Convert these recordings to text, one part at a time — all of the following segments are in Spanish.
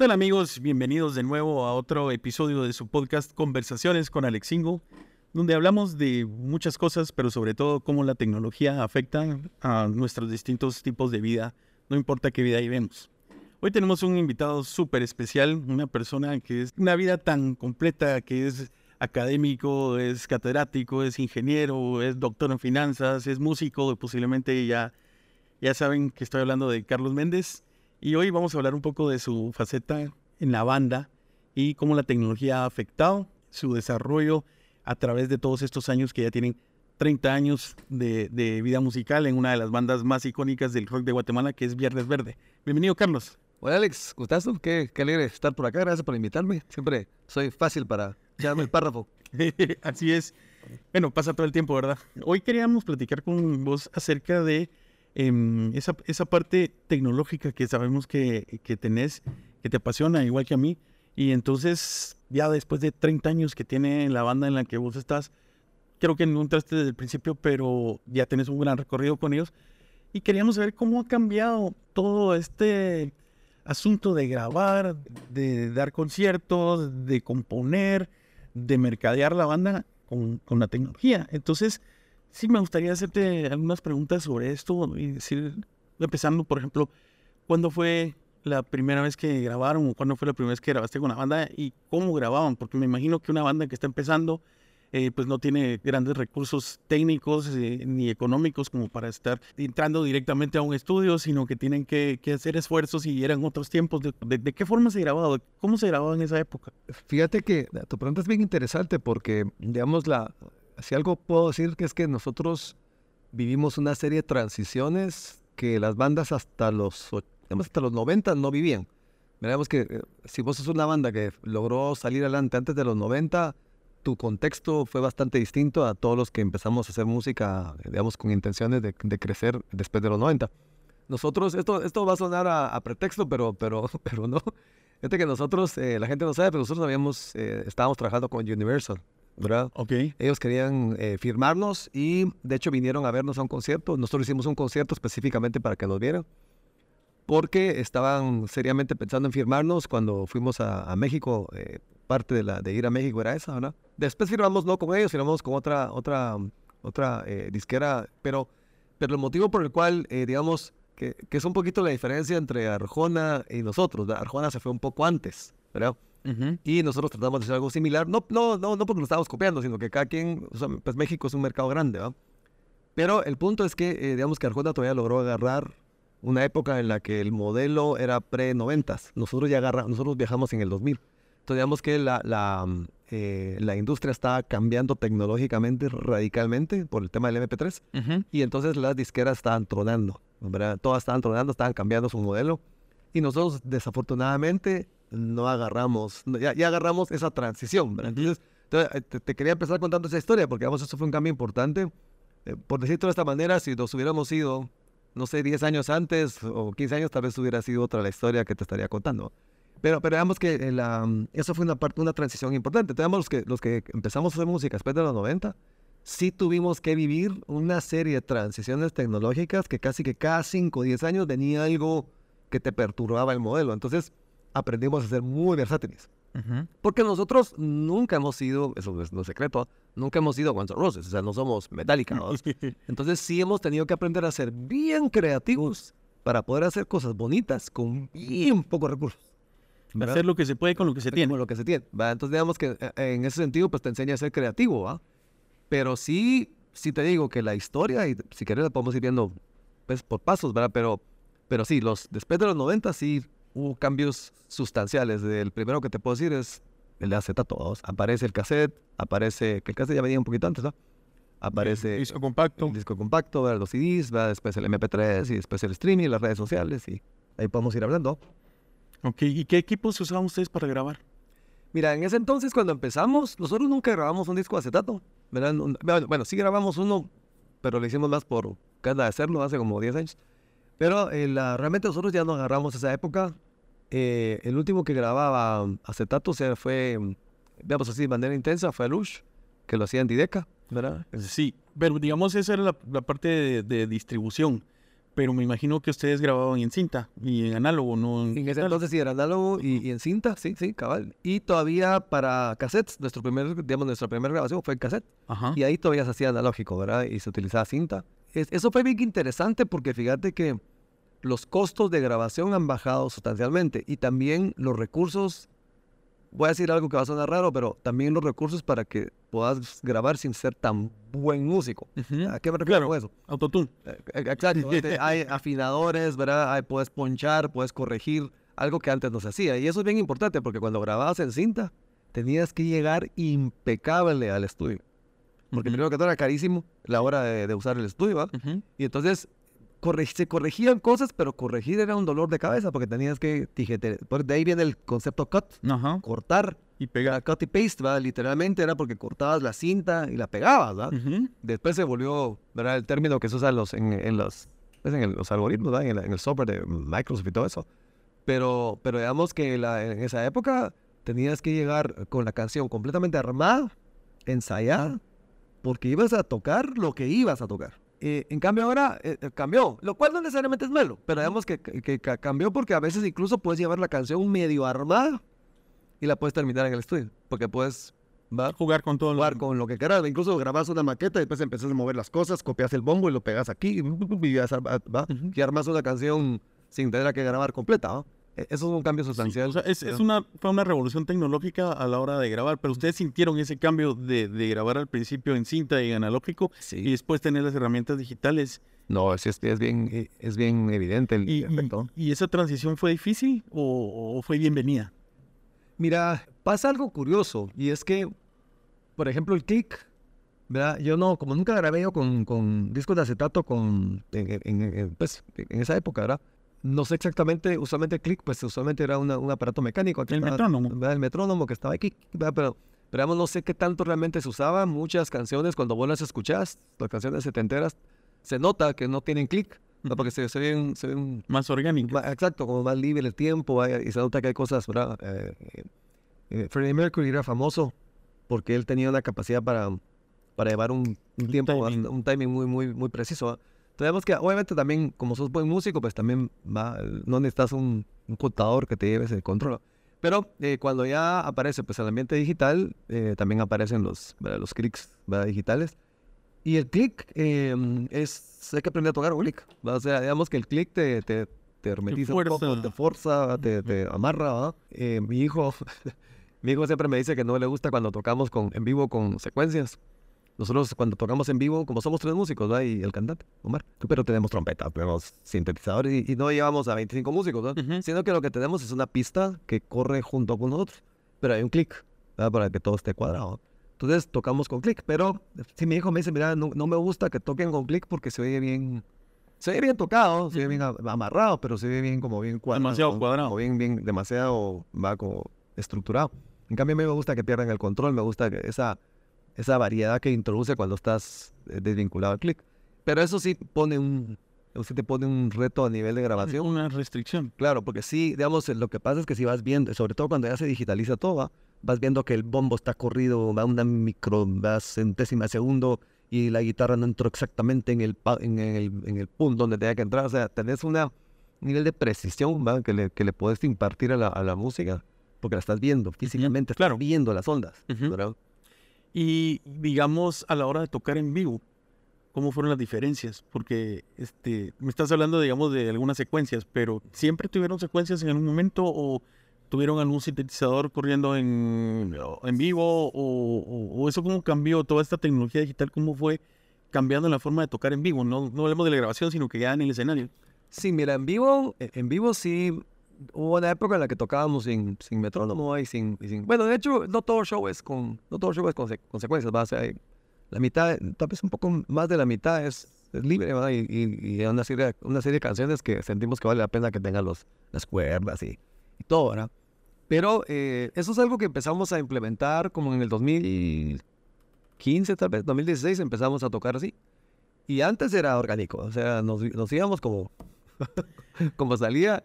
tal amigos? Bienvenidos de nuevo a otro episodio de su podcast Conversaciones con Alexingo, donde hablamos de muchas cosas, pero sobre todo cómo la tecnología afecta a nuestros distintos tipos de vida, no importa qué vida vivemos. Hoy tenemos un invitado súper especial, una persona que es una vida tan completa, que es académico, es catedrático, es ingeniero, es doctor en finanzas, es músico, posiblemente ya, ya saben que estoy hablando de Carlos Méndez. Y hoy vamos a hablar un poco de su faceta en la banda y cómo la tecnología ha afectado su desarrollo a través de todos estos años que ya tienen 30 años de, vida musical en una de las bandas más icónicas del rock de Guatemala, que es Viernes Verde. Bienvenido, Carlos. Hola, Alex. ¿Gustazo? Qué, qué alegre estar por acá. Gracias por invitarme. Siempre soy fácil para echarme el párrafo. Así es. Bueno, pasa todo el tiempo, ¿verdad? Hoy queríamos platicar con vos acerca de Em, esa, esa, parte tecnológica que sabemos que, que, tenés, que te apasiona, igual que a mí. Y entonces, ya después de 30 años que tiene la banda en la que vos estás, creo que no entraste desde el principio, pero ya tenés un gran recorrido con ellos. Y queríamos saber cómo ha cambiado todo este asunto de grabar, de dar conciertos, de componer, de mercadear la banda con, con la tecnología. Entonces, sí me gustaría hacerte algunas preguntas sobre esto y decir, empezando, por ejemplo, ¿cuándo fue la primera vez que grabaron o cuándo fue la primera vez que grabaste con una banda y cómo grababan? Porque me imagino que una banda que está empezando, eh, pues no tiene grandes recursos técnicos eh, ni económicos como para estar entrando directamente a un estudio, sino que tienen que, hacer esfuerzos y eran otros tiempos. De, de, qué forma se grababa? ¿Cómo se grababa en esa época? Fíjate que tu pregunta es bien interesante porque, digamos, la, si algo puedo decir es que nosotros vivimos una serie de transiciones que las bandas hasta los, hasta los 90 no vivían. Miramos que eh, si vos sos una banda que logró salir adelante antes de los 90, tu contexto fue bastante distinto a todos los que empezamos a hacer música, digamos, con intenciones de, crecer después de los 90. Nosotros, esto, esto va a sonar a, pretexto, pero, pero, pero no. Fíjate que nosotros, eh, la gente no sabe, pero nosotros habíamos, eh, estábamos trabajando con Universal. ¿Verdad? Ok. Ellos querían eh, firmarnos y de hecho vinieron a vernos a un concierto. Nosotros hicimos un concierto específicamente para que nos vieran. Porque estaban seriamente pensando en firmarnos cuando fuimos a, México. Eh, parte de, la, de ir a México era esa, ¿verdad? Después firmamos no con ellos, firmamos con otra, otra, otra eh, disquera. Pero, pero el motivo por el cual, digamos, que, que, es un poquito la diferencia entre Arjona y nosotros. Arjona se fue un poco antes, ¿verdad? Y nosotros tratamos de hacer algo similar, no, no, no, no porque lo estábamos copiando, sino que cada quien, pues México es un mercado grande, ¿va? Pero el punto es que, eh, digamos que Arjona todavía logró agarrar una época en la que el modelo era pre-90s. Nosotros ya agarramos, nosotros viajamos en el 2000. Entonces, digamos que la, la, eh, la industria está cambiando tecnológicamente radicalmente por el tema del MP3. Y entonces las disqueras estaban tronando, ¿verdad? Todas estaban tronando, estaban cambiando su modelo. Y nosotros, desafortunadamente, no agarramos, ya, agarramos esa transición. Entonces, eh, te, quería empezar contando esa historia, porque vamos, eso fue un cambio importante. Eh, por decirlo de esta manera, si nos hubiéramos ido, no sé, 10 años antes o 15 años, tal vez hubiera sido otra la historia que te estaría contando. Pero, pero digamos que la, eso fue una, parte, una transición importante. Tenemos los que, los que empezamos a hacer música después de los 90, sí tuvimos que vivir una serie de transiciones tecnológicas que casi que cada 5 o 10 años venía algo que te perturbaba el modelo. Entonces, aprendimos a ser muy versátiles. Porque nosotros nunca hemos sido, eso es no secreto, nunca hemos sido Guns N' Roses, o sea, no somos Metallica. Entonces sí hemos tenido que aprender a ser bien creativos para poder hacer cosas bonitas con bien pocos recursos. Hacer lo que se puede con lo que se tiene. Con lo que se tiene. Entonces digamos que eh, en ese sentido pues te enseña a ser creativo, ¿va? Pero sí, sí te digo que la historia, y si querés la podemos ir viendo pues, por pasos, ¿verdad? Pero, pero sí, los, después de los 90 sí hubo cambios sustanciales. El primero que te puedo decir es el de acetato. Aparece el cassette, aparece, que el cassette ya venía un poquito antes, ¿no? Aparece el disco compacto. El disco compacto, los CDs, ¿verdad? después el MP3 y después el streaming, las redes sociales y ahí podemos ir hablando. Ok, ¿y qué equipos usaban ustedes para grabar? Mira, en ese entonces cuando empezamos, nosotros nunca grabamos un disco de acetato. ¿verdad? Bueno, sí grabamos uno, pero lo hicimos más por cada de hacerlo hace como 10 años. Pero eh, realmente nosotros ya no agarramos esa época. Eh, el último que grababa acetato o sea, fue, veamos así, de manera intensa, fue Lush, que lo hacía en Dideca, ¿verdad? Sí, pero digamos esa era la, parte de, distribución. Pero me imagino que ustedes grababan en cinta y en análogo, no en ese entonces sí era análogo y, en cinta, sí, sí, cabal. Y todavía para cassettes, nuestro primer, digamos, nuestra primera grabación fue en cassette. Ajá. Y ahí todavía se hacía analógico, ¿verdad? Y se utilizaba cinta. Eso fue bien interesante porque fíjate que los costos de grabación han bajado sustancialmente y también los recursos voy a decir algo que va a sonar raro, pero también los recursos para que puedas grabar sin ser tan buen músico. ¿A qué me refiero con eso? Autotune. Eh, eh, exacto. Hay afinadores, ¿verdad? puedes ponchar, puedes corregir, algo que antes no se hacía. Y eso es bien importante porque cuando grababas en cinta, tenías que llegar impecable al estudio. Porque primero que todo era carísimo la hora de, usar el estudio, ¿va? Y entonces se corregían cosas, pero corregir era un dolor de cabeza porque tenías que tijetear. De ahí viene el concepto cut, cortar. Y pegar. Cut y paste, ¿va? literalmente era porque cortabas la cinta y la pegabas. ¿va? Después se volvió ¿verdad? el término que se usa en los, en, los, pues, en los algoritmos, ¿va? En, el, software de Microsoft y todo eso. Pero, pero digamos que la, en esa época tenías que llegar con la canción completamente armada, ensayada, porque ibas a tocar lo que ibas a tocar. Eh, en cambio ahora eh, eh, cambió, lo cual no necesariamente es malo, pero digamos que, cambió porque a veces incluso puedes llevar la canción medio armada y la puedes terminar en el estudio, porque puedes jugar con todo jugar con lo que quieras, incluso grabas una maqueta y después empiezas a mover las cosas, copias el bombo y lo pegas aquí y, armas una canción sin tener que grabar completa. E-, eso es un cambio sustancial. es, una, fue una revolución tecnológica a la hora de grabar, pero ustedes sintieron ese cambio de, grabar al principio en cinta y en analógico y después tener las herramientas digitales. No, es, es, bien, eh, es bien evidente el y, efecto. ¿Y esa transición fue difícil o, fue bienvenida? Mira, pasa algo curioso y es que, por ejemplo, el click, ¿verdad? Yo no, como nunca grabé yo con, con discos de acetato con, en, pues, en esa época, ¿verdad? No sé exactamente, usualmente click, pues usualmente era un aparato mecánico. el metrónomo. El metrónomo que estaba aquí, pero, pero no sé qué tanto realmente se usaba. Muchas canciones, cuando vos las escuchás, las canciones setenteras, se nota que no tienen click. Porque se, ven, se ven... Más orgánicas. Exacto, como más libre el tiempo, y se nota que hay cosas, ¿verdad? Eh, eh, Freddie Mercury era famoso porque él tenía una capacidad para, para llevar un, tiempo, un timing muy, muy, muy preciso. Tenemos que, obviamente también, como sos buen músico, pues también va, no necesitas un, un contador que te lleve ese control. Pero eh, cuando ya aparece pues el ambiente digital, eh, también aparecen los, los clics digitales. Y el click em, es, hay que aprender a tocar un click. O sea, digamos que el click te, te, te hermetiza un poco, te fuerza, te, te amarra. Eh, mi hijo, mi hijo siempre me dice que no le gusta cuando tocamos con, en vivo con secuencias. Nosotros cuando tocamos en vivo, como somos tres músicos, ¿no? Y el cantante, Omar, pero tenemos trompeta, tenemos sintetizadores y, no llevamos a 25 músicos, ¿no? Sino que lo que tenemos es una pista que corre junto con nosotros, pero hay un clic, ¿verdad? Para que todo esté cuadrado. Entonces tocamos con clic, pero si mi hijo me dice, mira, no, me gusta que toquen con clic porque se oye bien, se oye bien tocado, se oye bien amarrado, pero se oye bien como bien cuadrado. Demasiado cuadrado. O bien, bien, demasiado, va como estructurado. En cambio a mí me gusta que pierdan el control, me gusta que esa esa variedad que introduce cuando estás eh, desvinculado al click. Pero eso sí pone un, usted te pone un reto a nivel de grabación. Una restricción. Claro, porque sí, digamos, lo que pasa es que si vas viendo, sobre todo cuando ya se digitaliza todo, vas viendo que el bombo está corrido, va una micro, va centésima de segundo y la guitarra no entró exactamente en el, en el, en el punto donde tenía que entrar. O sea, tenés un nivel de precisión que le, que le puedes impartir a la, a la música, porque la estás viendo físicamente, claro. viendo las ondas. Y digamos, a la hora de tocar en vivo, ¿cómo fueron las diferencias? Porque este, me estás hablando, digamos, de algunas secuencias, pero ¿siempre tuvieron secuencias en algún momento o tuvieron algún sintetizador corriendo en, en vivo? O, eso cómo cambió toda esta tecnología digital? ¿Cómo fue cambiando la forma de tocar en vivo? No, no hablemos de la grabación, sino que ya en el escenario. Sí, mira, en vivo, en vivo sí hubo una época en la que tocábamos sin, sin metrónomo y sin, sin, Bueno, de hecho, no todo show es con, no todo show es con consecuencias, ¿va? la mitad, tal vez un poco más de la mitad es, libre, ¿va? Y, y, una, serie, una serie de canciones que sentimos que vale la pena que tengan los, las cuerdas y, y todo, ¿verdad? Pero eh, eso es algo que empezamos a implementar como en el 2015, tal vez, 2016 empezamos a tocar así. Y antes era orgánico, o sea, nos, nos íbamos como, como salía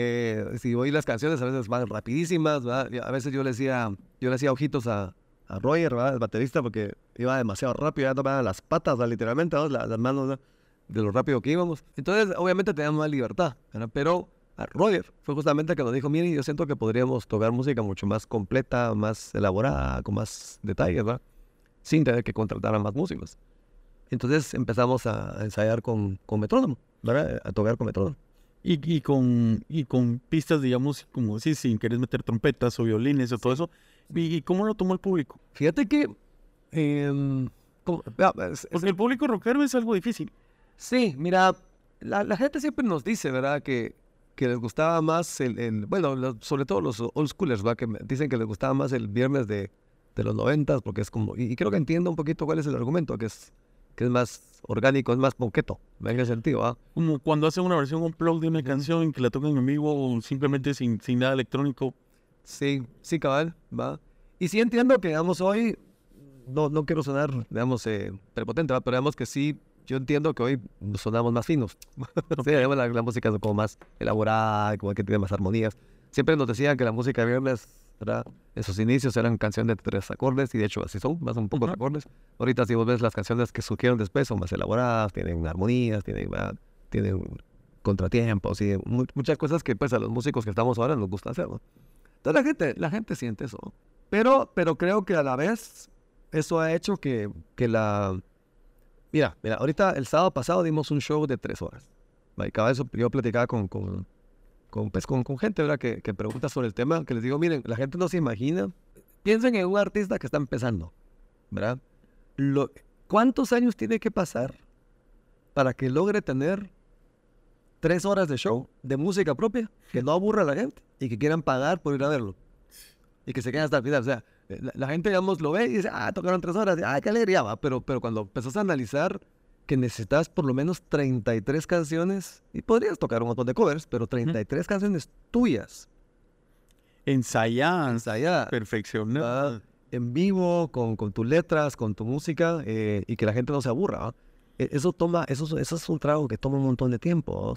eh, si oí las canciones, a veces van rapidísimas, A veces yo le decía, yo le hacía ojitos a, a Roger, El baterista, porque iba demasiado rápido, ya tomaban las patas, literalmente, las, manos, de lo rápido que íbamos. Entonces, obviamente teníamos más libertad, ¿verdad? pero a Roger fue justamente el que nos dijo, miren, yo siento que podríamos tocar música mucho más completa, más elaborada, con más detalles, ¿verdad? Sin tener que contratar a más músicos. Entonces empezamos a ensayar con, con metrónomo, ¿verdad? A tocar con metrónomo. Y, y, con, y con pistas, digamos, como si sin querés meter trompetas o violines o todo eso. ¿Y, cómo lo tomó el público? Fíjate que... Eh, Porque el público rockero es algo difícil. Sí, mira, la, la gente siempre nos dice, ¿verdad? Que, que les gustaba más el, el bueno, sobre todo los old schoolers, ¿va? Que dicen que les gustaba más el viernes de, de los noventas, porque es como, y, creo que entiendo un poquito cuál es el argumento, que es, que es más orgánico, es más ponqueto, en ese sentido, ¿va? Como cuando hacen una versión un plug de una canción que la tocan en vivo o simplemente sin, sin nada electrónico. Sí, sí, cabal, ¿va? Y sí entiendo que, digamos, hoy, no, no quiero sonar, digamos, eh, prepotente, ¿va? pero digamos que sí, yo entiendo que hoy sonamos más finos. sí, la, la, música es como más elaborada, como que tiene más armonías. Siempre nos decían que la música de viernes, ¿verdad? En sus inicios eran canciones de tres acordes, y de hecho así son, más un poco de acordes. Ahorita si vos ves las canciones que surgieron después son más elaboradas, tienen armonías, tienen, tienen contratiempos y muchas cosas que pues a los músicos que estamos ahora nos gusta hacer, Entonces la gente, la gente siente eso. Pero, pero creo que a la vez eso ha hecho que, que la... Mira, mira, ahorita el sábado pasado dimos un show de tres horas. Y cada vez yo platicaba con, con, con, pues, con, gente ¿verdad? Que, pregunta sobre el tema, que les digo, miren, la gente no se imagina. Piensen en un artista que está empezando, ¿verdad? Lo, ¿Cuántos años tiene que pasar para que logre tener tres horas de show de música propia, que no aburra a la gente y que quieran pagar por ir a verlo? Y que se queden hasta el final. O sea, la, gente, digamos, lo ve y dice, ah, tocaron tres horas, ah, qué alegría, va. Pero, pero cuando empezás a analizar que necesitas por lo menos 33 canciones, y podrías tocar un montón de covers, pero 33 canciones tuyas. Ensayadas. Ensayadas. Perfeccionadas. En vivo, con, con tus letras, con tu música, eh, y que la gente no se aburra. E, eso toma, eso, eso es un trago que toma un montón de tiempo.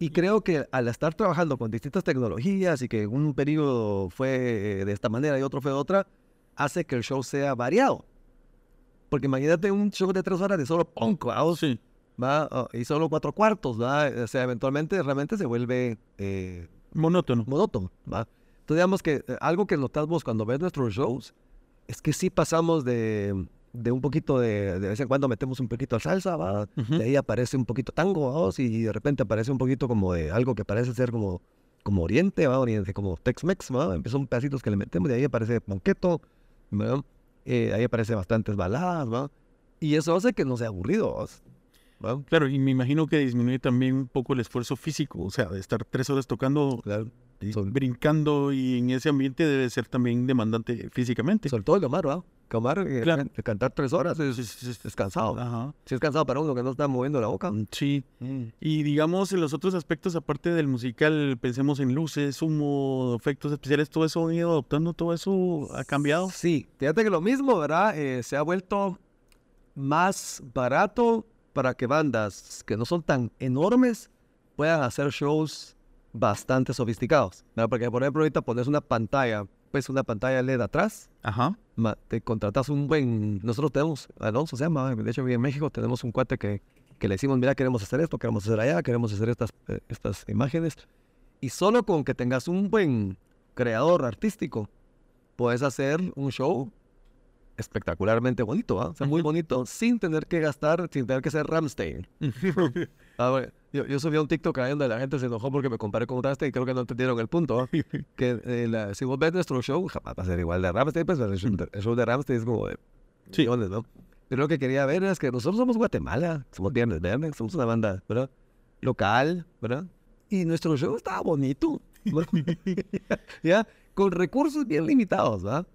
Y creo que al estar trabajando con distintas tecnologías y que un periodo fue de esta manera y otro fue de otra, hace que el show sea variado. Porque imagínate un show de tres horas de solo punk, Sí. ¿va? Oh, y solo cuatro cuartos, ¿va? O sea, eventualmente realmente se vuelve... Eh, monótono. Monótono, ¿va? Entonces digamos que eh, algo que notamos cuando ves nuestros shows es que sí pasamos de de un poquito de, de vez en cuando metemos un poquito de salsa, ¿va? De ahí aparece un poquito tango, ¿va? Y de repente aparece un poquito como de algo que parece ser como, como Oriente, ¿va? Oriente, como Tex-Mex, ¿va? Empiezan pedacitos que le metemos, de ahí aparece Ponqueto, ¿va? Eh, ahí aparece bastantes baladas, ¿va? Y eso hace que no sea aburrido. Claro, y me imagino que disminuye también un poco el esfuerzo físico, o sea, de estar tres horas tocando, claro. brincando y en ese ambiente debe ser también demandante físicamente. Sobre todo el Omar, ¿va? Comar, eh, cantar tres horas es, es, cansado. Ajá. Sí, es cansado para uno que no está moviendo la boca. Mm, sí. Mm. Y digamos, en los otros aspectos, aparte del musical, pensemos en luces, humo, efectos especiales, todo eso ha ido adoptando, todo eso ha cambiado. Sí, fíjate que lo mismo, ¿verdad? Eh, se ha vuelto más barato para que bandas que no son tan enormes puedan hacer shows bastante sofisticados. ¿verdad? Porque, por ejemplo, ahorita pones una pantalla pues una pantalla LED atrás. Ajá. te contratas un buen... Nosotros tenemos, Alonso se llama, de hecho en México tenemos un cuate que, que le decimos, mira, queremos hacer esto, queremos hacer allá, queremos hacer estas, eh, estas imágenes. Y solo con que tengas un buen creador artístico, puedes hacer un show espectacularmente bonito, ¿ah? O sea, muy bonito, sin tener que gastar, sin tener que ser Ramstein. ah, yo, yo, subí un TikTok ahí donde la gente se enojó porque me comparé con Ramstein y creo que no entendieron el punto. que eh, si vos ves nuestro show, jamás va a ser igual de Ramstein, pues el show, de Ramstein es como de sí. ¿no? Pero lo que quería ver es que nosotros somos Guatemala, somos viernes, viernes, somos una banda, ¿verdad? Local, ¿verdad? Y nuestro show estaba bonito. ¿Ya? Con recursos bien limitados, ¿verdad?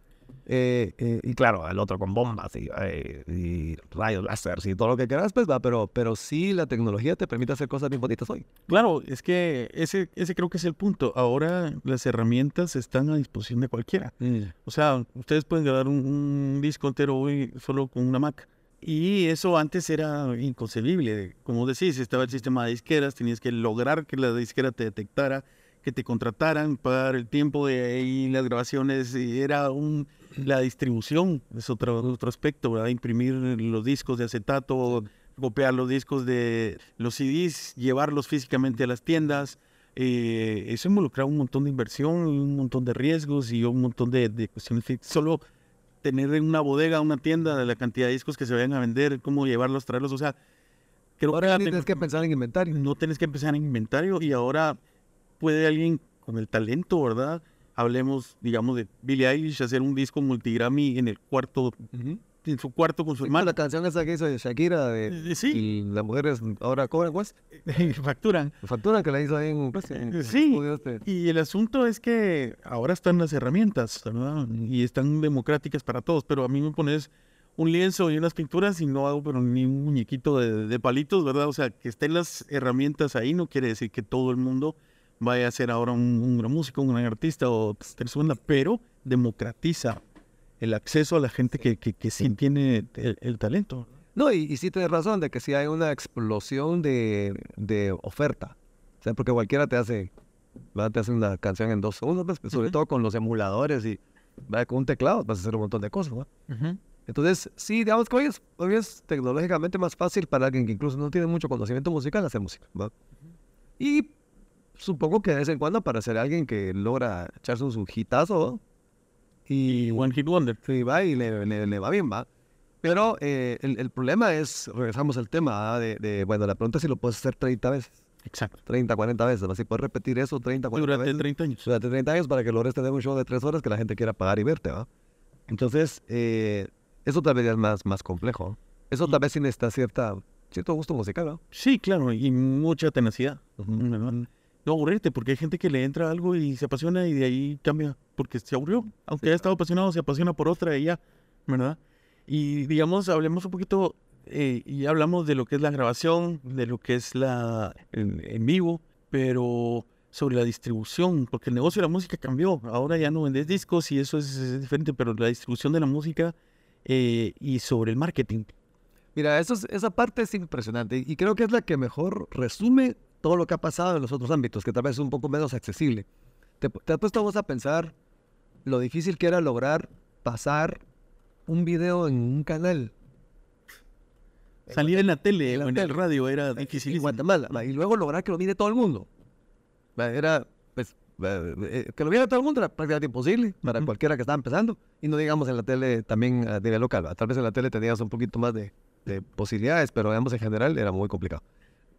Eh, eh, y claro, el otro con bombas y, eh, y, rayos láser y todo lo que quieras, pues va, pero, pero sí la tecnología te permite hacer cosas bien bonitas hoy. Claro, es que ese, ese creo que es el punto. Ahora las herramientas están a disposición de cualquiera. Mm. O sea, ustedes pueden grabar un, disco entero hoy solo con una Mac. Y eso antes era inconcebible. Como decís, estaba el sistema de disqueras, tenías que lograr que la disquera te detectara, que te contrataran, pagar el tiempo de ahí, las grabaciones, y era un la distribución es otro, otro aspecto, ¿verdad? Imprimir los discos de acetato, copiar los discos de los CDs, llevarlos físicamente a las tiendas. Eh, eso involucra un montón de inversión, un montón de riesgos y un montón de, de cuestiones. Solo tener en una bodega, una tienda, de la cantidad de discos que se vayan a vender, cómo llevarlos, traerlos. O sea, creo Ahora que tienes que pensar en inventario. no tienes que empezar en inventario y ahora puede alguien con el talento, ¿verdad? Hablemos, digamos, de Billie Eilish, hacer un disco multigrammy en el cuarto, en su cuarto con su hermano. la canción esa que hizo de Shakira de Eh, Sí, y las mujeres ahora cobran pues facturan. factura que la hizo ahí en, pues, en Sí. este. Y el asunto es que ahora están las herramientas, ¿verdad? Y están democráticas para todos, pero a mí me pones un lienzo y unas pinturas y no hago pero ni un muñequito de, de palitos, ¿verdad? O sea, que estén las herramientas ahí no quiere decir que todo el mundo vaya a ser ahora un, un gran músico, un gran artista o persona, pero democratiza el acceso a la gente que, que, que sí tiene el, el talento. No, y, y sí tienes razón de que sí hay una explosión de, de oferta. O sea, porque cualquiera te hace, ¿verdad? te hace una canción en dos segundos, pues, sobre Ujú. todo con los emuladores y ¿verdad? con un teclado vas a hacer un montón de cosas. ¿no? Entonces, sí, digamos que hoy es, hoy es tecnológicamente más fácil para alguien que incluso no tiene mucho conocimiento musical hacer música. ¿va? Y supongo que de vez en cuando para ser alguien que logra echarse un, su hitazo ¿va? y, Y One Hit Wonder. sí, va y le, le- le va bien, va. Pero eh, el, el problema es, regresamos al tema ¿va? de, de, bueno, la pregunta es si lo puedes hacer 30 veces, Exacto. 30, 40 veces, ¿va? si puedes repetir eso 30, 40 Durante veces 30 años. durante 30 años para que logres tener un show de 3 horas que la gente quiera pagar y verte, ¿va? Entonces, eh, eso tal vez es más, más complejo. ¿no? Eso tal vez sí necesita cierta, cierto gusto musical, ¿no? Sí, claro, y mucha tenacidad. ¿verdad? No aburrirte, porque hay gente que le entra algo y se apasiona y de ahí cambia, porque se aburrió. Aunque haya estado apasionado, se apasiona por otra y ya, ¿verdad? Y digamos, hablemos un poquito, eh, y hablamos de lo que es la grabación, de lo que es la en, en vivo, pero sobre la distribución, porque el negocio de la música cambió. Ahora ya no vendes discos y eso es, es diferente, pero la distribución de la música eh, y sobre el marketing. Mira, eso es- esa parte es impresionante y creo que es la que mejor resume todo lo que ha pasado en los otros ámbitos, que tal vez es un poco menos accesible. Te, te has puesto vos a pensar lo difícil que era lograr pasar un video en un canal Salir en la tele en o en el radio era en difícil. Guatemala va, y luego lograr que lo mire todo el mundo. Era, pues, eh, que lo viera todo el mundo era prácticamente imposible para cualquiera que estaba empezando. Y no digamos en la tele también a nivel local. Tal vez en la tele tenías un poquito más de, de posibilidades, pero digamos en general era muy complicado.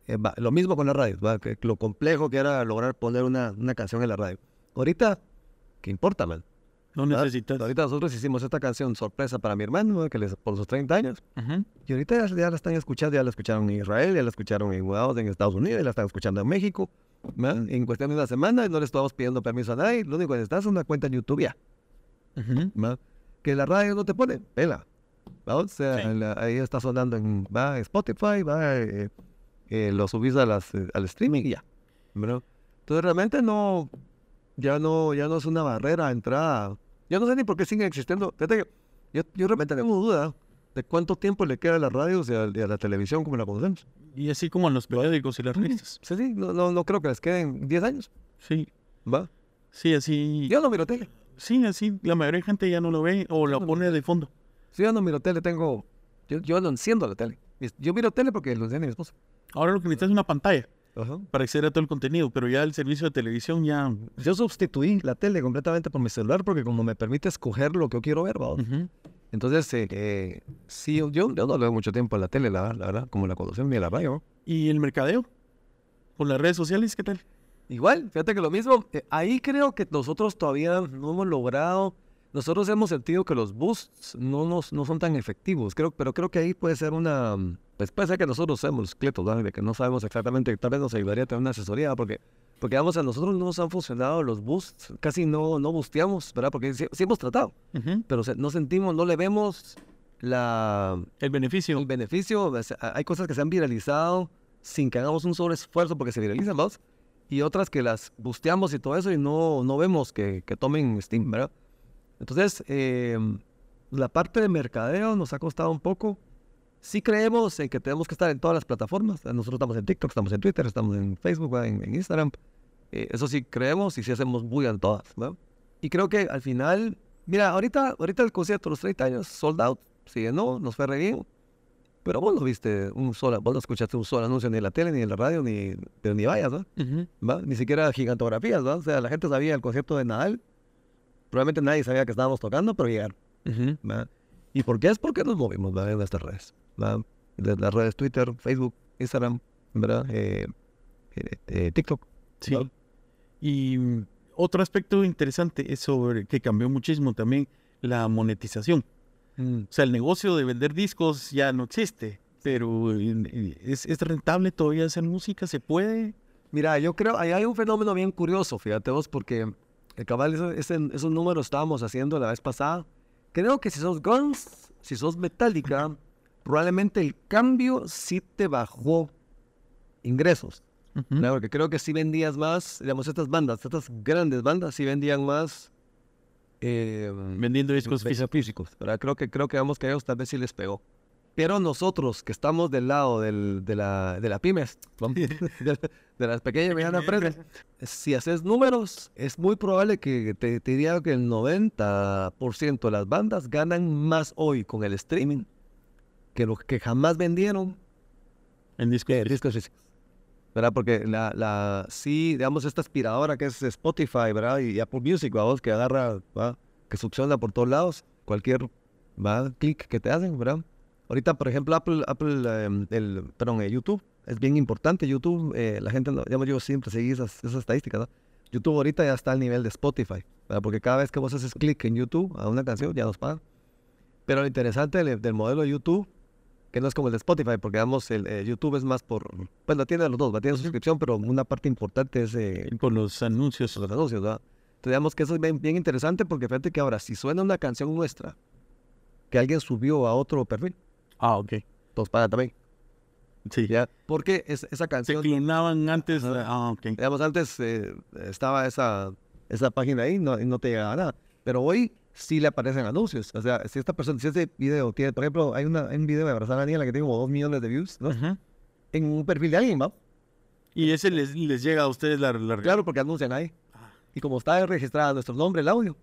Eh, va, lo mismo con las radios, va, que lo complejo que era lograr poner una, una canción en la radio. Ahorita, ¿qué importa, man? No necesitas. Ahorita nosotros hicimos esta canción sorpresa para mi hermano, que les, por sus 30 años. Y ahorita ya, ya la están escuchando, ya la escucharon en Israel, ya la escucharon en, en Estados Unidos, ya la están escuchando en México. ¿verdad? En cuestión de una semana no le estamos pidiendo permiso a nadie, lo único que necesitas es una cuenta en YouTube ya. Que la radio no te pone, pela. ¿verdad? O sea, Sí. la- ahí está sonando en va, Spotify, va, eh, eh, lo subís a las, eh, al streaming y ya. ¿verdad? Entonces realmente no, ya no, ya no es una barrera a entrada. Yo no sé ni por qué siguen existiendo. Fíjate que yo, yo realmente tengo duda de cuánto tiempo le queda a las radios y a, y a la televisión como la conocemos. Y así como en los periódicos y las revistas. Sí, sí, no, no, no creo que les queden 10 años. Sí, ¿Va? sí, así. Yo no miro tele. Sí, así. La mayoría de gente ya no lo ve o lo no. pone de fondo. Si yo no miro tele, tengo... Yo, yo no enciendo la tele. Yo miro tele porque lo enciende mi esposa. Ahora lo que necesitas es una pantalla Ajá. para acceder a todo el contenido, pero ya el servicio de televisión ya. Yo sustituí la tele completamente por mi celular porque como me permite escoger lo que yo quiero ver, ¿va? Ujú. Entonces, eh, eh, sí, yo, yo no le doy mucho tiempo a la tele, la, la verdad, como la conocemos ni la radio. ¿Y el mercadeo? ¿Con las redes sociales? ¿Qué tal? Igual, fíjate que lo mismo, eh, ahí creo que nosotros todavía no hemos logrado, nosotros hemos sentido que los boosts no, nos, no son tan efectivos, creo, pero creo que ahí puede ser una, pues puede ser que nosotros seamos cletos, ¿verdad? de que no sabemos exactamente, tal vez nos ayudaría a tener una asesoría, porque, porque vamos, a nosotros no nos han funcionado los boosts, casi no, no busteamos, ¿verdad? Porque sí, sí hemos tratado, pero se- no sentimos, no le vemos la, El beneficio. el beneficio, o sea, hay cosas que se han viralizado sin que hagamos un sobreesfuerzo porque se viralizan, ¿vamos? Y otras que las busteamos y todo eso y no, no vemos que, que tomen Steam, ¿verdad? Entonces, eh, la parte de mercadeo nos ha costado un poco. Sí creemos en que tenemos que estar en todas las plataformas. Nosotros estamos en TikTok, estamos en Twitter, estamos en Facebook, en, en Instagram. Eh, eso sí creemos y sí hacemos bulla en todas, ¿verdad? Y creo que al final, mira, ahorita, ahorita el concierto, los 30 años, sold out, sí, no, nos fue re bien. Pero vos no viste un solo, vos no escuchaste un solo anuncio ni en la tele, ni en la radio, ni, pero ni vayas, ¿no? ¿Va? Ni siquiera gigantografías, ¿no? O sea, la gente sabía el concepto de Nadal. Probablemente nadie sabía que estábamos tocando, pero llegaron. ¿va? ¿Y por qué? Es porque nos movimos ¿va? en estas redes. las redes Twitter, Facebook, Instagram, ¿verdad? Eh, eh, eh, TikTok. Sí. Y mm, otro aspecto interesante es sobre que cambió muchísimo también la monetización. O sea, el negocio de vender discos ya no existe, pero ¿es, es rentable todavía hacer música? ¿Se puede? Mira, yo creo, ahí hay un fenómeno bien curioso, fíjate vos, porque el cabal, ese- ese- esos números estábamos haciendo la vez pasada. Creo que si sos Guns, si sos Metallica, probablemente el cambio sí te bajó ingresos. ¿verdad? Porque creo que sí vendías más, digamos, estas bandas, estas grandes bandas, sí vendían más eh, Vendiendo discos físicos. Creo que, creo que vamos que a ellos tal vez sí les pegó. Pero nosotros que estamos del lado del- de, la, de la pymes, vamos, de, las pequeñas y medianas empresas, si haces números, es muy probable que te, te diría que el 90% de las bandas ganan más hoy con el streaming que lo que jamás vendieron En discos físicos. discos físicos. ¿Verdad? Porque la, la, sí, digamos, esta aspiradora que es Spotify, ¿verdad? Y Apple Music, vamos, que agarra, ¿va? Que succiona por todos lados, cualquier. Clic que te hacen, ¿verdad? Ahorita, por ejemplo, Apple, Apple em, el, perdón, eh, YouTube, es bien importante. YouTube, eh, la gente, digamos, yo siempre seguí esas, esas estadísticas, ¿no? YouTube ahorita ya está al nivel de Spotify, ¿verdad? Porque cada vez que vos haces clic en YouTube a una canción, ya nos pagan. Pero lo interesante del, del modelo de YouTube que no es como el de Spotify, porque digamos, el eh, YouTube es más por, bueno, tiene los dos, ¿va? tiene suscripción, pero una parte importante es eh, Por los anuncios. los anuncios, ¿verdad? Entonces, digamos que eso es bien, bien interesante porque fíjate que ahora, si suena una canción nuestra que alguien subió a otro perfil, Ah, ok. nos pagan también, Sí. ¿ya? Porque es, esa Se canción, clonaban antes. Ajá. Ah, ok. digamos, antes eh, estaba esa, esa página ahí no, y no te llegaba nada, pero hoy sí le aparecen anuncios, o sea, si esta persona, si ese video tiene, por ejemplo, hay, una, hay un video de Abrazar a Daniela que tiene como dos millones de views, ¿no? Ajá. En un perfil de alguien, ¿va? Y ese les, les llega a ustedes la, la Claro, porque anuncian ahí. Y como está registrado nuestro nombre, el audio,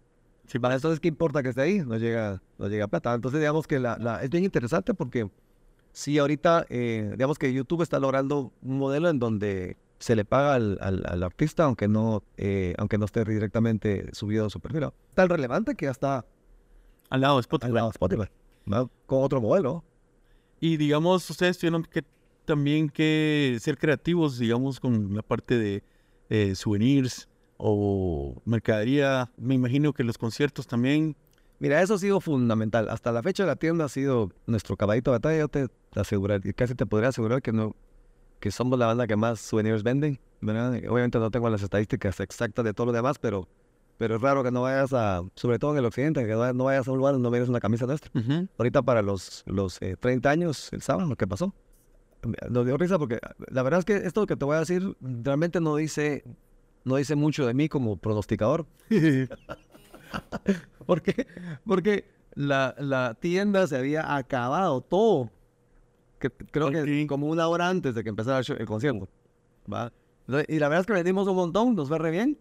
Sí, para entonces, ¿qué importa que esté ahí? No llega, no llega plata. Entonces, digamos que la, la- es bien interesante porque sí, ahorita, eh, digamos que YouTube está logrando un modelo en donde se le paga al, al- al artista, aunque no, eh, aunque no esté directamente subido a su perfil. ¿no? Tan relevante que ya está al lado de Spotify. al lado de Spotify, ¿no? con otro modelo. Y digamos, ustedes tuvieron que también que ser creativos, digamos, con la parte de eh, souvenirs o mercadería. Me imagino que los conciertos también. Mira, eso ha sido fundamental. Hasta la fecha la tienda ha sido nuestro caballito de batalla. Yo te asegurar, y casi te podría asegurar que no, que somos la banda que más souvenirs venden, ¿verdad? Obviamente no tengo las estadísticas exactas de todo lo demás, pero, pero es raro que no vayas a, sobre todo en el occidente, que no vayas- a un lugar donde no veas una camisa nuestra. Ahorita para los, los eh, 30 años, el sábado, ¿qué pasó? Nos dio risa porque la verdad es que esto que te voy a decir realmente no dice, no dice mucho de mí como pronosticador. ¿Por qué? Porque la, la tienda se había acabado todo. Que- creo que Ok. como una hora antes de que empezara el, concierto. ¿va? Y la verdad es que vendimos un montón, nos fue re bien.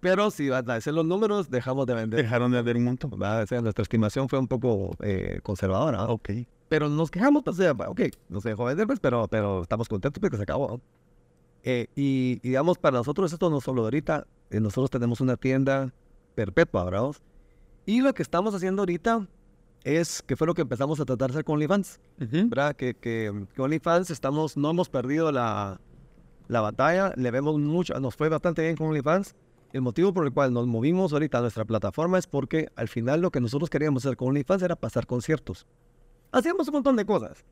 Pero si van a decir los números, dejamos de vender. Dejaron de haber un montón. ¿va? O sea, nuestra estimación fue un poco eh, conservadora. ¿va? Ok. Pero nos quejamos, pues, o sea, ok, no se dejó vender, pues, pero, pero estamos contentos porque se acabó. Eh, y, y, digamos, para nosotros esto no solo ahorita, eh, nosotros tenemos una tienda perpetua, ¿verdad? Y lo que estamos haciendo ahorita es, que fue lo que empezamos a tratar de hacer con OnlyFans, ¿verdad? Que, que, que OnlyFans estamos, no hemos perdido la, la batalla, le vemos mucho, nos fue bastante bien con OnlyFans. El motivo por el cual nos movimos ahorita a nuestra plataforma es porque al final lo que nosotros queríamos hacer con OnlyFans era pasar conciertos. Hacíamos un montón de cosas,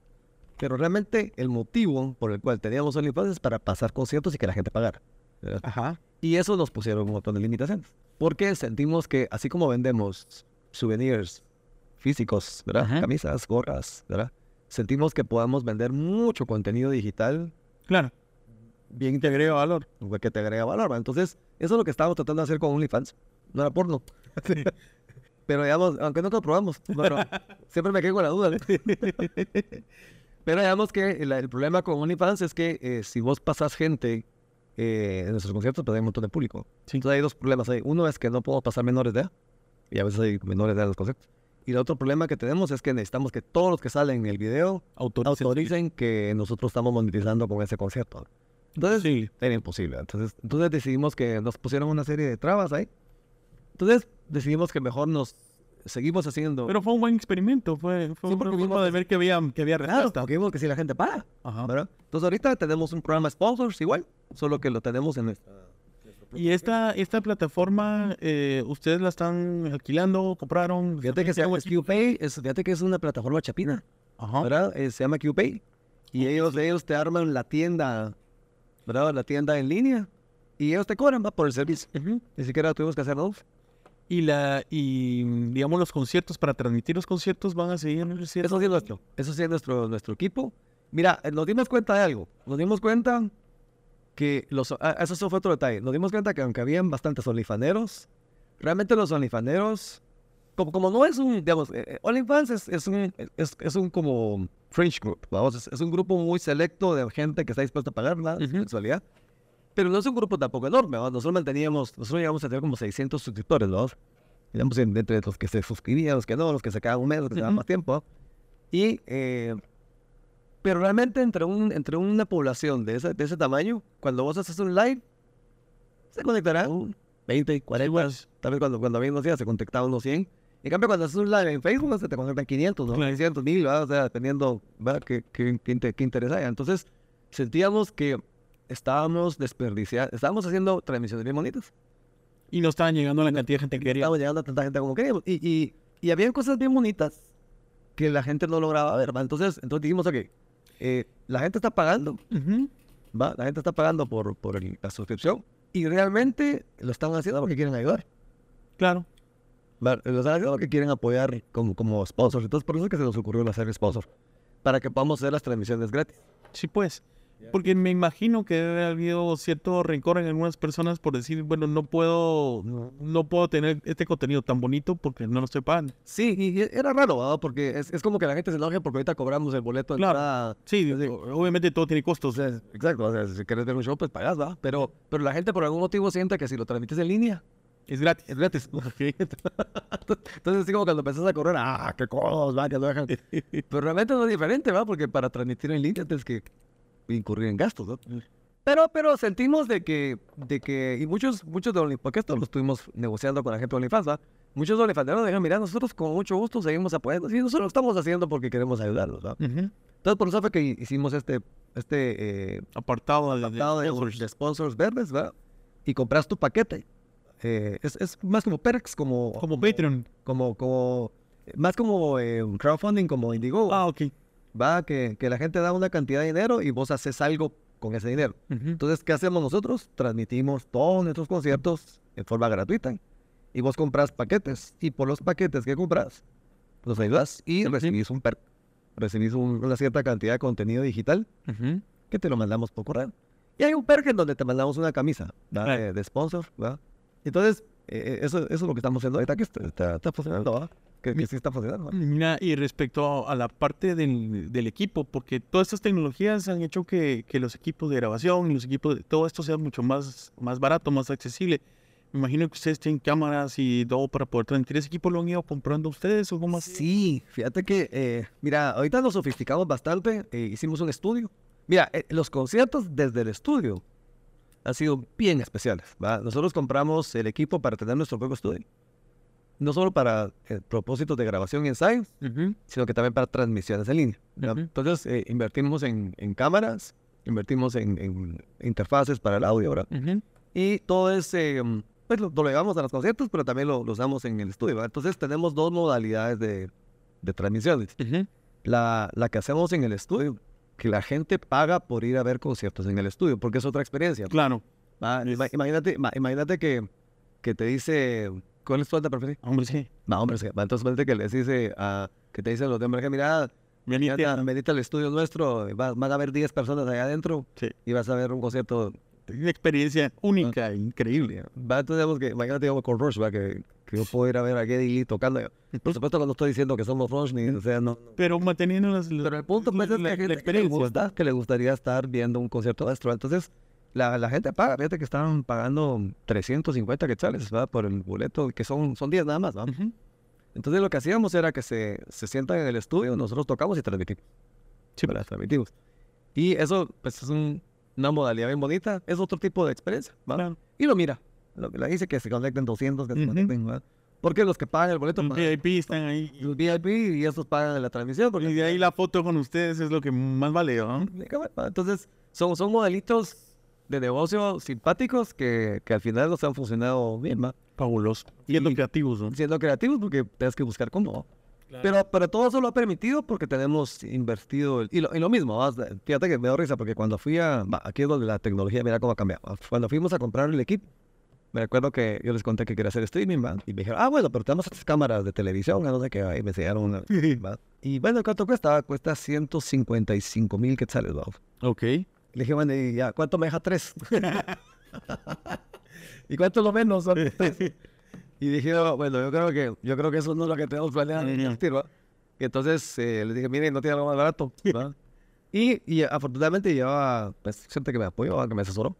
pero realmente el motivo por el cual teníamos OnlyFans es para pasar conciertos y que la gente pagara. ¿Verdad? Ajá. Y eso nos pusieron un montón de limitaciones. Porque sentimos que así como vendemos souvenirs físicos, ¿verdad? Ajá. Camisas, gorras, ¿verdad? Sentimos que podamos vender mucho contenido digital Claro. bien te agrega valor, que te agrega valor. ¿va? Entonces, eso es lo que estábamos tratando de hacer con OnlyFans. No era porno. Pero digamos, aunque nosotros probamos, bueno, siempre me quedo con la duda. ¿no? Pero digamos que el, el problema con OnlyFans es que eh, si vos pasas gente eh, en nuestros conciertos, pues hay un montón de público. Sí. Entonces hay dos problemas ahí. Uno es que no podemos pasar menores de edad, y a veces hay menores de edad en los conciertos. y el otro problema que tenemos es que necesitamos que todos los que salen en el video Autoricen. autoricen que nosotros estamos monetizando con ese concierto. Entonces, Sí. era imposible. Entonces, entonces decidimos que nos pusieron una serie de trabas ahí. Entonces decidimos que mejor nos seguimos haciendo. Pero fue un buen experimento, fue, fue Sí, una porque forma vimos de ver que había, que había Claro, respuesta. porque vimos que si la gente paga, Ajá. ¿verdad? Entonces ahorita tenemos un programa sponsors igual, solo que lo tenemos en nuestra... Y esta, esta plataforma, eh, ¿ustedes la están alquilando, compraron? Fíjate que se llama QPay, es, fíjate que es una plataforma chapina, Ajá. ¿verdad? Eh, se llama QPay. Y ellos, ellos te arman la tienda, ¿verdad? La tienda en línea. Y ellos te cobran, va, por el servicio. Ujú. Ni siquiera tuvimos que hacer nada. Y, la, y digamos los conciertos, para transmitir los conciertos van a seguir en Eso sí es nuestro. Eso sí es nuestro, nuestro equipo. Mira, eh, nos dimos cuenta de algo. Nos dimos cuenta que los... ah, eso fue otro detalle. Nos dimos cuenta que aunque habían bastantes olifaneros, realmente los olifaneros, como, como no es un, digamos, eh, eh, OnlyFans es, es un, es, es un como fringe group, vamos, es, es un grupo muy selecto de gente que está dispuesta a pagar la Ujú. sexualidad. Pero no es un grupo tampoco enorme, ¿verdad? Nosotros manteníamos, nosotros llegamos a tener como 600 suscriptores, ¿no? Digamos, en- entre los que se suscribían, los que no, los que se quedaban un mes, los que se quedaban Ujú. más tiempo. Y, eh, pero realmente entre, un, entre una población de ese, de ese tamaño, cuando vos haces un live, se conectarán 20, 40, pues. tal vez cuando, cuando había unos días se conectaban unos 100. En cambio, cuando haces un live en Facebook, se te conectan 500, ¿no? Claro. 600, 1000, ¿verdad? o sea, dependiendo ¿verdad? qué, qué, qué, qué interés haya. Entonces, sentíamos que estábamos desperdiciando, estábamos haciendo transmisiones bien bonitas. Y no estaban llegando a la cantidad de gente que quería. Estábamos llegando a tanta gente como queríamos. Y, y, y había cosas bien bonitas que la gente no lograba ver, ¿va? Entonces, entonces dijimos, ok, eh, la gente está pagando. ¿va? La gente está pagando por, por el- la suscripción y realmente lo están haciendo porque quieren ayudar. Claro. ¿va? Lo están haciendo porque quieren apoyar como, como sponsors. Entonces, por eso es que se nos ocurrió hacer sponsor. Para que podamos hacer las transmisiones gratis. Sí, pues. Porque me imagino que debe haber habido cierto rencor en algunas personas por decir, bueno, no puedo, no puedo tener este contenido tan bonito porque no lo estoy pagando. Sí, y era raro, ¿va? Porque es, es como que la gente se enoje porque ahorita cobramos el boleto de Claro. entrada. Sí, o- obviamente todo tiene costos. exacto, o sea, si quieres ver un show, pues pagas, ¿va? Pero, pero la gente por algún motivo siente que si lo transmites en línea, Es gratis. es gratis. Entonces, así como cuando empezás a correr, ¡ah, qué cosas, va! Que lo dejan. Pero realmente no es diferente, ¿va? Porque para transmitir en línea tienes que incurrir en gastos, ¿no? Pero, pero sentimos de que, de que, y muchos, muchos de OnlyFans, porque esto lo estuvimos negociando con la gente de OnlyFans, ¿va? Muchos OnlyFans dijeron, mira, nosotros con mucho gusto seguimos apoyando, y nosotros lo estamos haciendo porque queremos ayudarlos, ¿va? Ujú. Entonces, por eso fue que hicimos este, este, eh, Apartado de, de- apartado de, sponsors. de sponsors verdes, ¿va? Y compras tu paquete. Eh, es, es más como perks, como... Como Patreon. Como, como, más como eh, un crowdfunding, como Indigo. Ah, ok. Va, que, que la gente da una cantidad de dinero y vos haces algo con ese dinero. Ujú. Entonces, ¿qué hacemos nosotros? Transmitimos todos nuestros conciertos en forma gratuita. Y vos compras paquetes. Y por los paquetes que compras, los ayudas y recibís un perk. Recibís un- una cierta cantidad de contenido digital que te lo mandamos por correo. Y hay un perk en donde te mandamos una camisa. Claro. de, de sponsor. Entonces, eh, eso, eso es lo que estamos haciendo ahorita, que está, está, está funcionando. Que, que sí está funcionando. Mira, y respecto a la parte del, del equipo, porque todas estas tecnologías han hecho que, que los equipos de grabación y los equipos de todo esto sea mucho más, más barato, más accesible. Me imagino que ustedes tienen cámaras y todo para poder transmitir ese equipo. ¿Lo han ido comprando ustedes o cómo así? Sí, fíjate que, eh, mira, ahorita nos sofisticamos bastante, eh, hicimos un estudio. Mira, eh, los conciertos desde el estudio han sido bien especiales. ¿va? Nosotros compramos el equipo para tener nuestro propio estudio. No solo para eh, propósitos de grabación y ensayo, sino que también para transmisiones en línea. Entonces, eh, invertimos en, en cámaras, invertimos en, en interfaces para el audio, ¿verdad? Y todo ese, mm, pues lo, lo llevamos a los conciertos, pero también lo, lo usamos en el estudio. ¿verdad? Entonces tenemos dos modalidades de, de transmisiones. La, la que hacemos en el estudio, que la gente paga por ir a ver conciertos en el estudio, porque es otra experiencia. Claro. Es- ima- Imagínate, ima- imagínate que, que te dice, ¿cuál es tu alta preferida? Hombre, sí. Va, hombre, sí. Va, entonces imagínate que les dice, a que te dicen los de hombre, mira, Venite venite, al estudio nuestro, va- van a haber 10 personas allá adentro Sí. y vas a ver un concierto Una experiencia única, increíble. Va, entonces digamos que, imagínate digamos, con Rush, va, que, que yo puedo ir a ver a Geddy Lee tocando. Por supuesto que no estoy diciendo que somos Rush, ni, o sea, no. Pero manteniendo las, Pero el punto pues, es que la, gente la que le experiencia. gusta, que le gustaría estar viendo un concierto nuestro. Entonces, la, la gente paga, fíjate que estaban pagando 350 quetzales, ¿va? Por el boleto, que son, son 10 nada más, ¿va? Ujú. Entonces lo que hacíamos era que se, se sientan en el estudio, nosotros tocamos y transmitimos. Sí, ¿verdad? transmitimos. Y eso pues, es un- una modalidad bien bonita, es otro tipo de experiencia. Claro. Y lo mira, lo que le dice que se conecten 200, que se Ujú. conecten, ¿va? Porque los que pagan el boleto, Los VIP están ahí. los VIP y estos pagan la transmisión. Porque Y de ahí la foto con ustedes es lo que más vale, ¿no? Entonces, son, son modelitos de negocio simpáticos que, que al final nos han funcionado bien, ¿va? Fabuloso. Siendo Y- creativos, ¿no? siendo creativos porque tienes que buscar cómo. Pero, pero todo eso lo ha permitido porque tenemos invertido. el- y, lo, y lo mismo, ¿va? fíjate que me da risa porque cuando fui a. va, aquí es donde la tecnología, mira cómo ha cambiado. Cuando fuimos a comprar el equipo, me recuerdo que yo les conté que quería hacer streaming, ¿va? Y me dijeron, ah, bueno, pero tenemos estas cámaras de televisión, no sé qué, ahí me enseñaron una. Y bueno, ¿cuánto cuesta? Cuesta 155 mil quetzales, ¿va? Ok. Le dije, bueno, y ya, ¿cuánto me deja tres? ¿Y cuánto lo menos? Son tres. Y dije, "Oh, bueno, yo creo que yo creo que eso no es lo que tenemos planeado invertir, ¿va? Y entonces eh, le dije, miren, no tiene algo más barato, ¿va? Y, y afortunadamente llevaba pues, gente que me apoyó, que me asesoró.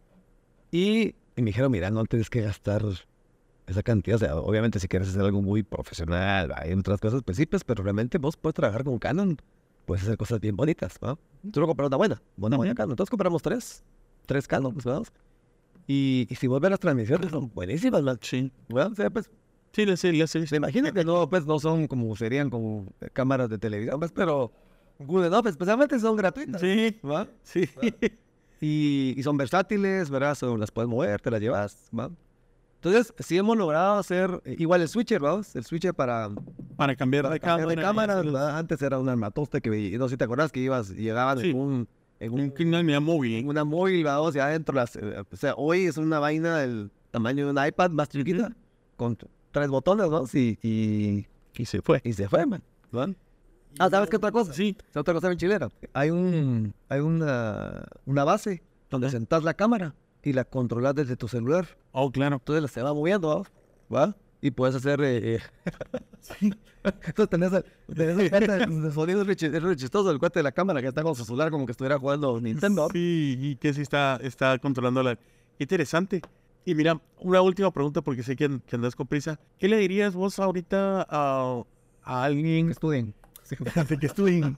Y, y me dijeron, mira, no tienes que gastar esa cantidad. O sea, obviamente si quieres hacer algo muy profesional, hay otras cosas específicas, pero realmente vos puedes trabajar con Canon, puedes hacer cosas bien bonitas, ¿va? Tú lo compras una buena, una buena Canon. Entonces compramos tres, tres Canon, ¿va? Y, y si ves las transmisiones, son buenísimas, man. Sí. Bueno, o sea, pues, Sí, sé, le sé. me imagino que no, pues, no son como serían como cámaras de televisión, pues, pero good enough, especialmente son gratuitas. Sí, ¿va? sí. Y, y son versátiles, ¿verdad? Son- las puedes mover, te las llevas, ¿va? Entonces, sí hemos logrado hacer, eh, igual el switcher, ¿va? El switcher para, Para cambiar para de cambiar cámara. de cámara. Antes era un armatoste que, no sé si te acuerdas que ibas, llegaban Sí. en un, en un Un canal media móvil. en una móvil, ¿va? O sea, adentro, las, eh, o sea, hoy es una vaina del tamaño de un iPad más chiquita, con tres botones, ¿no? Sí, y, Y se fue. y se fue, man. Ah, ¿sabes qué otra cosa? Sí. Otra cosa bien chilera. Hay un, hay una, una base donde sentas la cámara y la controlas desde tu celular. Oh, claro. Entonces la se va moviendo, ¿va? Y puedes hacer... Eh, eh, Entonces tenés tenés el sonido es re- es re chistoso, el cuate de la cámara que está con su celular como que estuviera jugando Nintendo. Sí, y que sí está, está controlando la... Interesante. Y mira, una última pregunta porque sé que, que andas con prisa. ¿Qué le dirías vos ahorita a, a alguien Que estudien. de que estudien?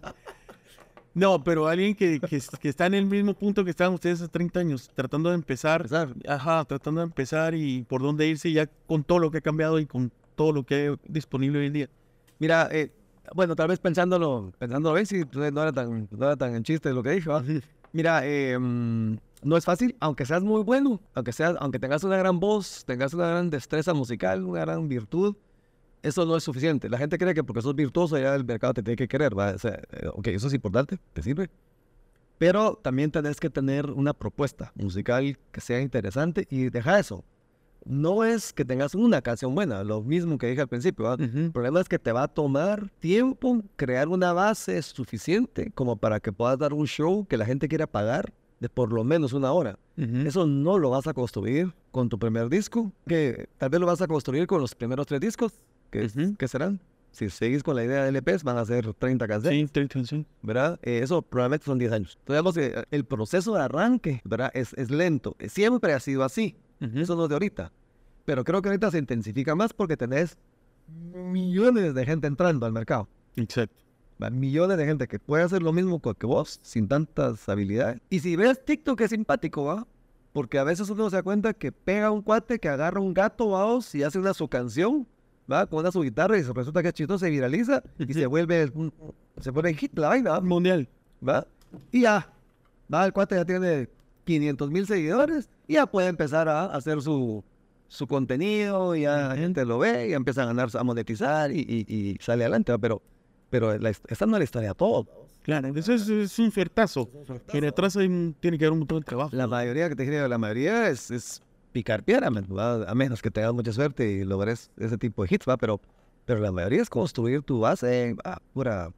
No, pero alguien que, que, que está en el mismo punto que estaban ustedes hace 30 años, tratando de empezar. Empezar. Ajá, tratando de empezar y por dónde irse ya con todo lo que ha cambiado y con todo lo que hay disponible hoy en día. Mira, eh, bueno, tal vez pensándolo, pensándolo bien, si no era tan, no era tan en chiste lo que dije, ¿va? Mira, eh, no es fácil, aunque seas muy bueno, aunque seas, aunque tengas una gran voz, tengas una gran destreza musical, una gran virtud, eso no es suficiente. La gente cree que porque sos virtuoso ya el mercado te tiene que querer, ¿va? O sea, eh, ok, eso es importante, te sirve. Pero también tenés que tener una propuesta musical que sea interesante y deja eso. No es que tengas una canción buena, lo mismo que dije al principio. El problema es que te va a tomar tiempo crear una base suficiente como para que puedas dar un show que la gente quiera pagar de por lo menos una hora. Eso no lo vas a construir con tu primer disco, que tal vez lo vas a construir con los primeros tres discos, que, Ujú. que serán. Si seguís con la idea de LPs, van a ser 30 canciones, Sí, estoy atención. ¿verdad? Eh, eso probablemente son 10 años. Entonces, digamos que el proceso de arranque, ¿verdad? Es, es lento. Siempre ha sido así. Eso no es de ahorita. Pero creo que ahorita se intensifica más porque tenés millones de gente entrando al mercado. Exacto. Millones de gente que puede hacer lo mismo que vos, sin tantas habilidades. Y si ves TikTok es simpático, ¿va? Porque a veces uno se da cuenta que pega un cuate que agarra un gato, vamos, y hace una su canción, ¿va? Con una su guitarra y resulta que es chistoso, se viraliza y se vuelve, un- se pone en hit la vaina, ¿va? Mundial. ¿va? Y ya, va, el cuate ya tiene 500 mil seguidores y ya puede empezar a hacer su, su contenido, y ya la gente lo ve y empieza a ganar, a monetizar y, y- y sale adelante, ¿va? pero, pero la, esta no es la historia de todo. Claro, eso es, es un fertazo. Que detrás hay tiene que haber un montón de trabajo. La mayoría que te diría, la mayoría es, es picar piedra, man, ¿va? a menos que tengas mucha suerte y logres ese tipo de hits, ¿va? Pero, pero la mayoría es construir tu base a pura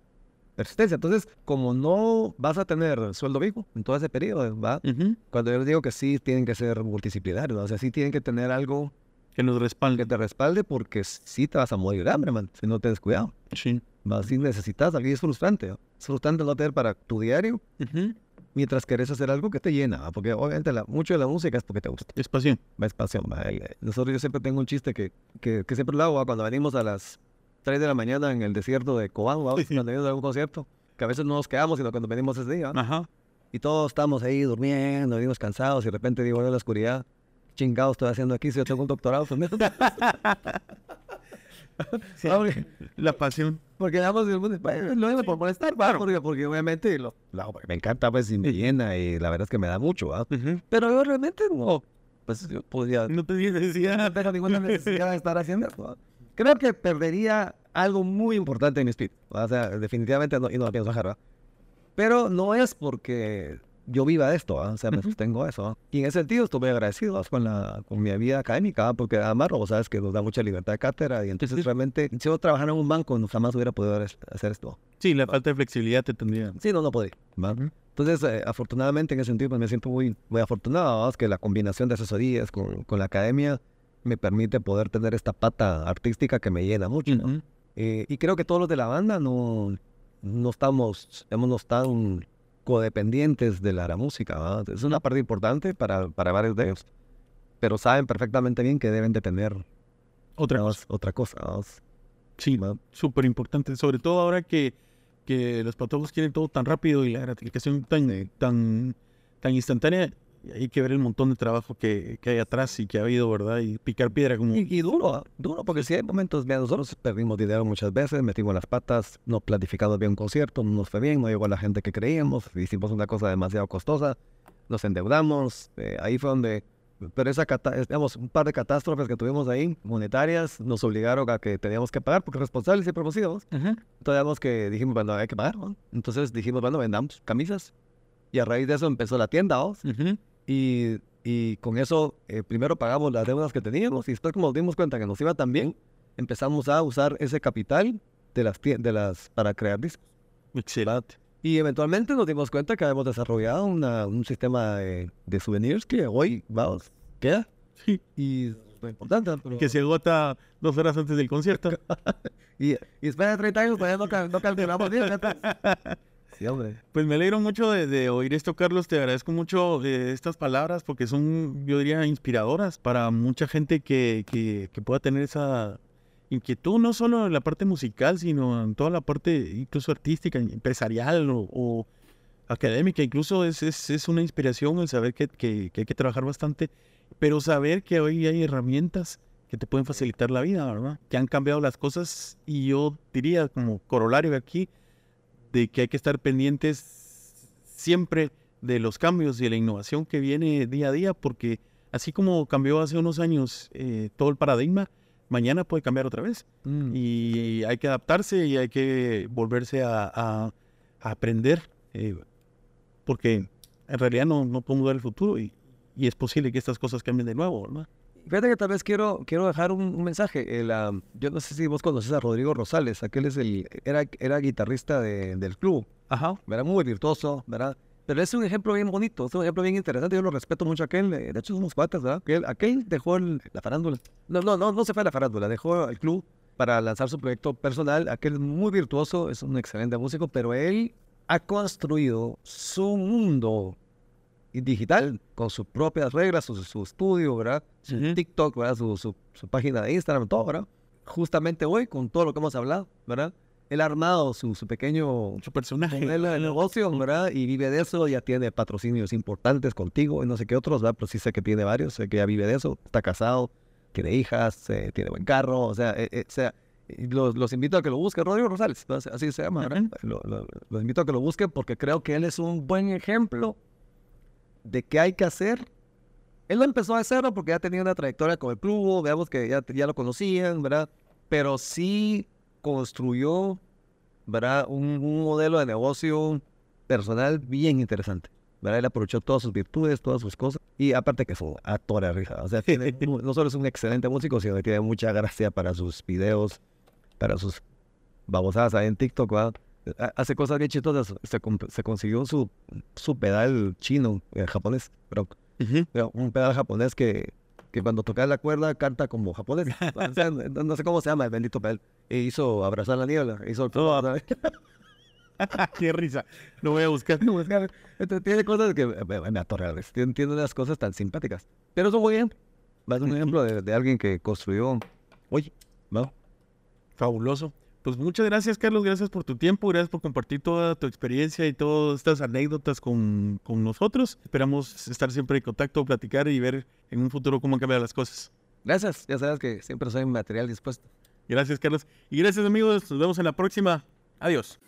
persistencia. Entonces, como no vas a tener sueldo vivo en todo ese periodo, ¿va? Ujú. Cuando yo les digo que sí tienen que ser multidisciplinarios, ¿no? o sea, sí tienen que tener algo Que nos que respalde. te respalde porque sí te vas a morir de hambre, man, si no tienes cuidado. Sí. ¿va? Si necesitas y es frustrante. ¿va? Es frustrante no tener para tu diario Ujú. Mientras querés hacer algo que te llena, ¿va? porque obviamente la- mucho de la música es porque te gusta. Es pasión. Es pasión. ¿va? Nosotros yo siempre tengo un chiste que, que, que siempre lo hago ¿va? cuando venimos a las 3 de la mañana en el desierto de Cobán, cuando venimos de algún concierto, que a veces no nos quedamos, sino cuando venimos ese día. Ajá. Y todos estamos ahí durmiendo, venimos cansados, y de repente digo, en la oscuridad, chingado estoy haciendo aquí si yo tengo un doctorado? Sí, La pasión. Porque damos lo mismo por molestar, ¿va? porque, porque obviamente lo, me encanta, pues, y me llena, y la verdad es que me da mucho, ¿va? Pero yo realmente no, pues yo podría, No te decía. no tengo ninguna necesidad de estar haciendo esto. ¿va? Creo que perdería algo muy importante en mi speed. O sea, definitivamente no, y no lo pienso dejar, ¿va? Pero no es porque yo viva de esto, ¿va? o sea, me sostengo eso. Y en ese sentido estoy muy agradecido con, la, con mi vida académica, porque además, vos sabes que nos da mucha libertad de cátedra y entonces Ujú. realmente, si yo trabajara en un banco, no, jamás hubiera podido hacer esto. Sí, la falta de flexibilidad te tendría. Sí, no, no podría. ¿va? Entonces, eh, afortunadamente, en ese sentido, pues, me siento muy, muy afortunado. Es que la combinación de asesorías con, con la academia me permite poder tener esta pata artística que me llena mucho. ¿no? Ujú. Eh, y creo que todos los de la banda no, no estamos, digamos, no están codependientes de la, la música. Es una parte importante para, para varios de ellos, pero saben perfectamente bien que deben de tener Otra cosa. otra cosa. Sí, súper importante. Sobre todo ahora que, que los patólogos quieren todo tan rápido y la gratificación tan, tan, tan instantánea. Hay que ver el montón de trabajo que, que hay atrás y que ha habido, ¿verdad? Y picar piedra como... Y, y duro, duro, porque si hay momentos, mira, nosotros perdimos dinero muchas veces, metimos las patas, no planificamos bien un concierto, no nos fue bien, no llegó la gente que creíamos, hicimos una cosa demasiado costosa, nos endeudamos, eh, ahí fue donde, pero esa, digamos, un par de catástrofes que tuvimos ahí, monetarias, nos obligaron a que teníamos que pagar, porque responsables siempre hemos sido. Entonces que dijimos, bueno, hay que pagar, ¿no? Entonces dijimos, bueno, vendamos camisas, y a raíz de eso empezó la tienda, ¿no? Ujú. Y, y con eso, eh, primero pagamos las deudas que teníamos y después como nos dimos cuenta que nos iba tan bien, empezamos a usar ese capital de las, de las para crear discos. Excelente. Y eventualmente nos dimos cuenta que habíamos desarrollado una- un sistema de, de souvenirs que hoy, vamos, queda. Sí. Y es muy importante. pero- Que se agota dos horas antes del concierto. y, y después de 30 años todavía no, cal- no calculamos bien. Pues me alegro mucho de, oír esto, Carlos. Te agradezco mucho eh, estas palabras porque son, yo diría, inspiradoras para mucha gente que, que, pueda tener esa inquietud, no solo en la parte musical, sino en toda la parte incluso artística, empresarial o, académica. Incluso es, es, es una inspiración el saber que, que- que hay que trabajar bastante, pero saber que hoy hay herramientas que te pueden facilitar la vida, ¿verdad? Que han cambiado las cosas y yo diría como corolario aquí, de que hay que estar pendientes siempre de los cambios y de la innovación que viene día a día, porque así como cambió hace unos años eh, todo el paradigma, mañana puede cambiar otra vez. Mm. Y hay que adaptarse y hay que volverse a, a- a aprender, eh, porque en realidad no, no podemos ver el futuro y, y es posible que estas cosas cambien de nuevo, ¿verdad? Fíjate que tal vez quiero, quiero dejar un, un mensaje. El, ah, yo no sé si vos conoces a Rodrigo Rosales. Aquel es el, era, era guitarrista de- del club. Ajá. ¿verdad? Muy virtuoso, ¿verdad? Pero es un ejemplo bien bonito, es un ejemplo bien interesante. Yo lo respeto mucho a aquel. eh, De hecho, somos cuates, ¿verdad? Aquel, aquel dejó el- la farándula. No, no, no, no se fue a la farándula, dejó el club para lanzar su proyecto personal. Aquel es muy virtuoso, es un excelente músico, pero él ha construido su mundo digital con sus propias reglas, su, su estudio, ¿verdad? Su Ujú. TikTok, ¿verdad? Su, su, su página de Instagram, todo, ¿verdad? Justamente hoy, con todo lo que hemos hablado, ¿verdad? Él ha armado su, su pequeño Su personaje. de negocio, ¿verdad? Y vive de eso, ya tiene patrocinios importantes contigo y no sé qué otros, ¿verdad? Pero sí sé que tiene varios, sé que ya vive de eso, está casado, tiene hijas, eh, tiene buen carro, o sea, eh, eh, sea, los, los invito a que lo busquen, Rodrigo Rosales, así se llama, ¿verdad? Lo- lo- los invito a que lo busquen porque creo que él es un buen ejemplo de qué hay que hacer. Él lo empezó a hacer porque ya tenía una trayectoria con el club, veamos que ya, ya lo conocían, ¿verdad? Pero sí construyó, ¿verdad? Un, un modelo de negocio personal bien interesante. ¿verdad? Él aprovechó todas sus virtudes, todas sus cosas. Y aparte que es un actor de risa. O sea, tiene- no solo es un excelente músico, sino que tiene mucha gracia para sus videos, para sus babosadas ahí en TikTok, ¿verdad? Ha- Hace cosas bien chistosas. Se, se consiguió su, su pedal chino, eh, japonés, pero Ujú. pero un pedal japonés que, que cuando toca la cuerda canta como japonés. O sea, no, no sé cómo se llama el bendito pedal. E hizo Abrazar la Niebla. Hizo el Oh, Qué risa. Lo voy a buscar. Entonces, tiene cosas que me, me atorran. Tiene, tiene unas cosas tan simpáticas. Pero es un buen ejemplo. Es un ejemplo de, de alguien que construyó. Oye, ¿no? Fabuloso. Pues muchas gracias, Carlos. Gracias por tu tiempo. Gracias por compartir toda tu experiencia y todas estas anécdotas con, con nosotros. Esperamos estar siempre en contacto, platicar y ver en un futuro cómo han cambiado las cosas. Gracias. Ya sabes que siempre soy material dispuesto. Gracias, Carlos. Y gracias, amigos. Nos vemos en la próxima. Adiós.